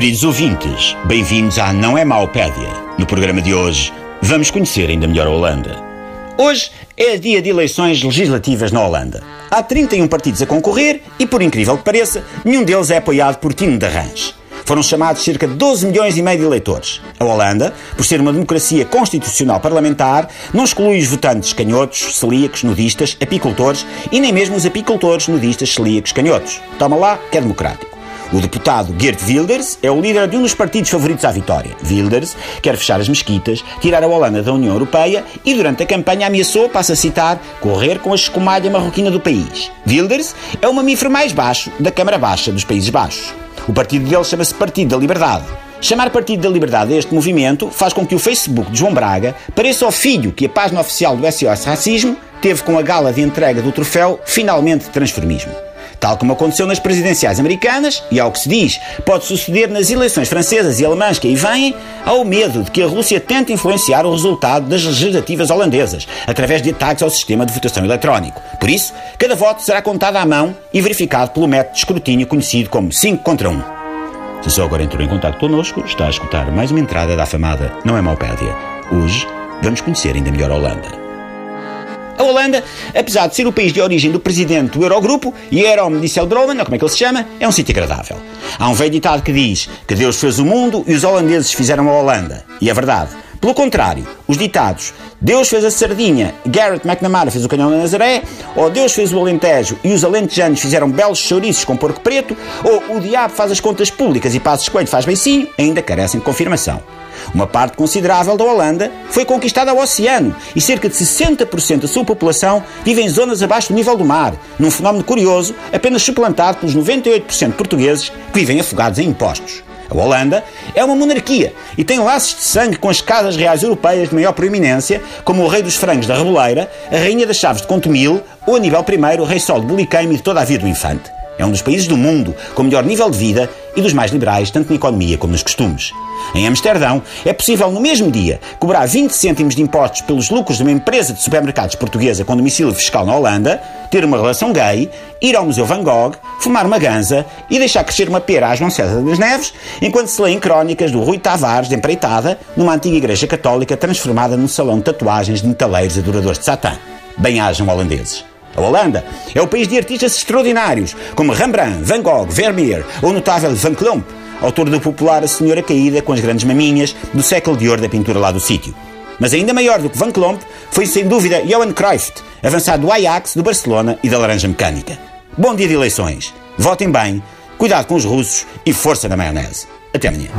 Queridos ouvintes, bem-vindos à Não é Maupédia. No programa de hoje, vamos conhecer ainda melhor a Holanda. Hoje é dia de eleições legislativas na Holanda. Há 31 partidos a concorrer e, por incrível que pareça, nenhum deles é apoiado por Tino de Arrange. Foram chamados cerca de 12 milhões e meio de eleitores. A Holanda, por ser uma democracia constitucional parlamentar, não exclui os votantes canhotos, celíacos, nudistas, apicultores e nem mesmo os apicultores, nudistas, celíacos, canhotos. Toma lá, que é democrático. O deputado Geert Wilders é o líder de um dos partidos favoritos à vitória. Wilders quer fechar as mesquitas, tirar a Holanda da União Europeia e, durante a campanha, ameaçou, passa a citar, correr com a escumalha marroquina do país. Wilders é o mamífero mais baixo da Câmara Baixa dos Países Baixos. O partido dele chama-se Partido da Liberdade. Chamar Partido da Liberdade a este movimento faz com que o Facebook de João Braga pareça ao filho que a página oficial do SOS Racismo teve com a gala de entrega do troféu Finalmente Transformismo. Tal como aconteceu nas presidenciais americanas, e ao que se diz, pode suceder nas eleições francesas e alemãs que aí vêm, há o medo de que a Rússia tente influenciar o resultado das legislativas holandesas, através de ataques ao sistema de votação eletrónico. Por isso, cada voto será contado à mão e verificado pelo método de escrutínio conhecido como 5 contra 1. Se só agora entrou em contato connosco, está a escutar mais uma entrada da afamada Não é Maupédia. Hoje, vamos conhecer ainda melhor a Holanda. A Holanda, apesar de ser o país de origem do presidente do Eurogrupo, Jeroen Dijsselbloem, ou como é que ele se chama, é um sítio agradável. Há um velho ditado que diz que Deus fez o mundo e os holandeses fizeram a Holanda. E é verdade. Pelo contrário, os ditados Deus fez a sardinha, Garrett McNamara fez o canhão da Nazaré, ou Deus fez o Alentejo e os alentejanos fizeram belos chouriços com porco preto, ou o diabo faz as contas públicas e Passos Coelho faz beicinho, ainda carecem de confirmação. Uma parte considerável da Holanda foi conquistada ao oceano e cerca de 60% da sua população vive em zonas abaixo do nível do mar, num fenómeno curioso apenas suplantado pelos 98% portugueses que vivem afogados em impostos. A Holanda é uma monarquia e tem laços de sangue com as casas reais europeias de maior proeminência, como o rei dos frangos da Reboleira, a rainha das chaves de Contumil ou Aníbal I, o rei sol de Buliqueime e de toda a vida do infante. É um dos países do mundo com melhor nível de vida e dos mais liberais, tanto na economia como nos costumes. Em Amsterdão, é possível no mesmo dia cobrar 20 cêntimos de impostos pelos lucros de uma empresa de supermercados portuguesa com domicílio fiscal na Holanda, ter uma relação gay, ir ao Museu Van Gogh, fumar uma ganza e deixar crescer uma pera às João das Neves, enquanto se lêem crónicas do Rui Tavares de empreitada numa antiga igreja católica transformada num salão de tatuagens de metaleiros adoradores de Satã. Bem-ajam holandeses. A Holanda é o país de artistas extraordinários, como Rembrandt, Van Gogh, Vermeer ou o notável Van Klomp, autor do popular A Senhora Caída com as grandes maminhas do século de ouro da pintura lá do sítio. Mas ainda maior do que Van Klomp foi sem dúvida Johan Cruyff, avançado do Ajax, do Barcelona e da Laranja Mecânica. Bom dia de eleições. Votem bem, cuidado com os russos e força na maionese. Até amanhã.